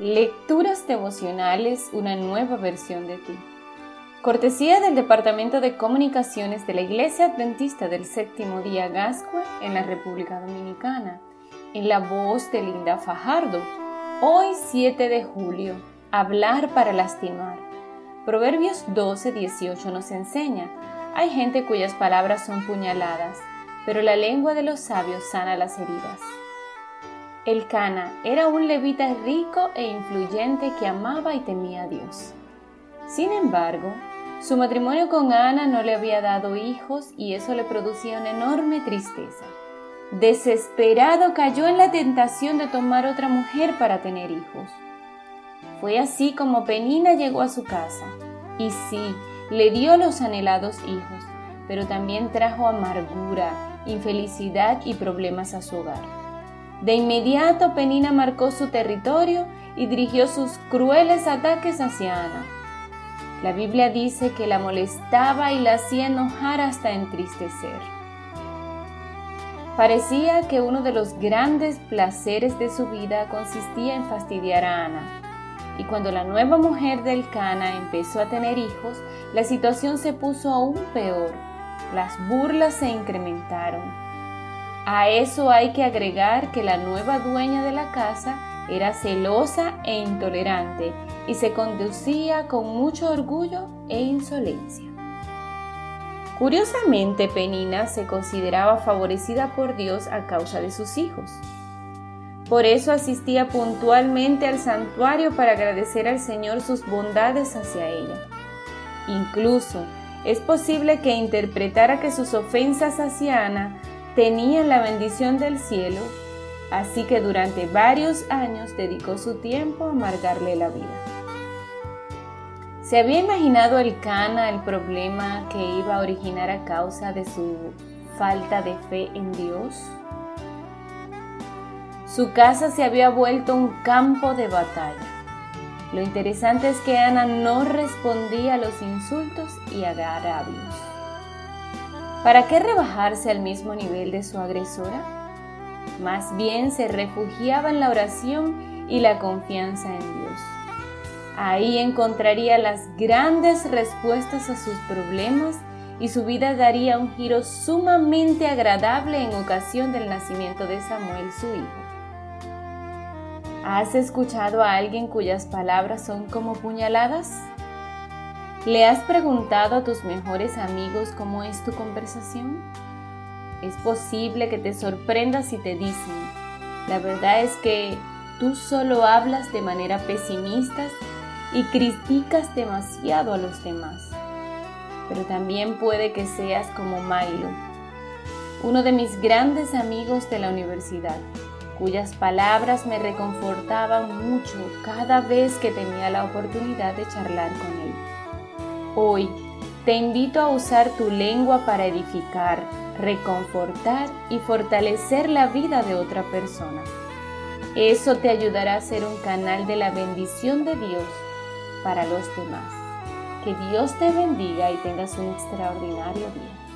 Lecturas devocionales, una nueva versión de ti. Cortesía del Departamento de Comunicaciones de la Iglesia Adventista del Séptimo Día Gascue en la República Dominicana, en la voz de Linda Fajardo. Hoy 7 de julio, hablar para lastimar. Proverbios 12, 18 nos enseña, hay gente cuyas palabras son puñaladas, pero la lengua de los sabios sana las heridas. El Cana era un levita rico e influyente que amaba y temía a Dios. Sin embargo, su matrimonio con Ana no le había dado hijos y eso le producía una enorme tristeza. Desesperado cayó en la tentación de tomar otra mujer para tener hijos. Fue así como Penina llegó a su casa. Y sí, le dio los anhelados hijos, pero también trajo amargura, infelicidad y problemas a su hogar. De inmediato Penina marcó su territorio y dirigió sus crueles ataques hacia Ana. La Biblia dice que la molestaba y la hacía enojar hasta entristecer. Parecía que uno de los grandes placeres de su vida consistía en fastidiar a Ana. Y cuando la nueva mujer del Cana empezó a tener hijos, la situación se puso aún peor. Las burlas se incrementaron a eso hay que agregar que la nueva dueña de la casa era celosa e intolerante y se conducía con mucho orgullo e insolencia. Curiosamente, Penina se consideraba favorecida por Dios a causa de sus hijos. Por eso asistía puntualmente al santuario para agradecer al Señor sus bondades hacia ella. Incluso es posible que interpretara que sus ofensas hacia Ana tenía la bendición del cielo, así que durante varios años dedicó su tiempo a amargarle la vida. ¿Se había imaginado el Cana el problema que iba a originar a causa de su falta de fe en Dios? Su casa se había vuelto un campo de batalla. Lo interesante es que Ana no respondía a los insultos y agravios. ¿Para qué rebajarse al mismo nivel de su agresora? Más bien se refugiaba en la oración y la confianza en Dios. Ahí encontraría las grandes respuestas a sus problemas y su vida daría un giro sumamente agradable en ocasión del nacimiento de Samuel, su hijo. ¿Has escuchado a alguien cuyas palabras son como puñaladas? ¿Le has preguntado a tus mejores amigos cómo es tu conversación? Es posible que te sorprendas si te dicen, la verdad es que tú solo hablas de manera pesimista y criticas demasiado a los demás. Pero también puede que seas como Milo, uno de mis grandes amigos de la universidad, cuyas palabras me reconfortaban mucho cada vez que tenía la oportunidad de charlar con él. Hoy te invito a usar tu lengua para edificar, reconfortar y fortalecer la vida de otra persona. Eso te ayudará a ser un canal de la bendición de Dios para los demás. Que Dios te bendiga y tengas un extraordinario día.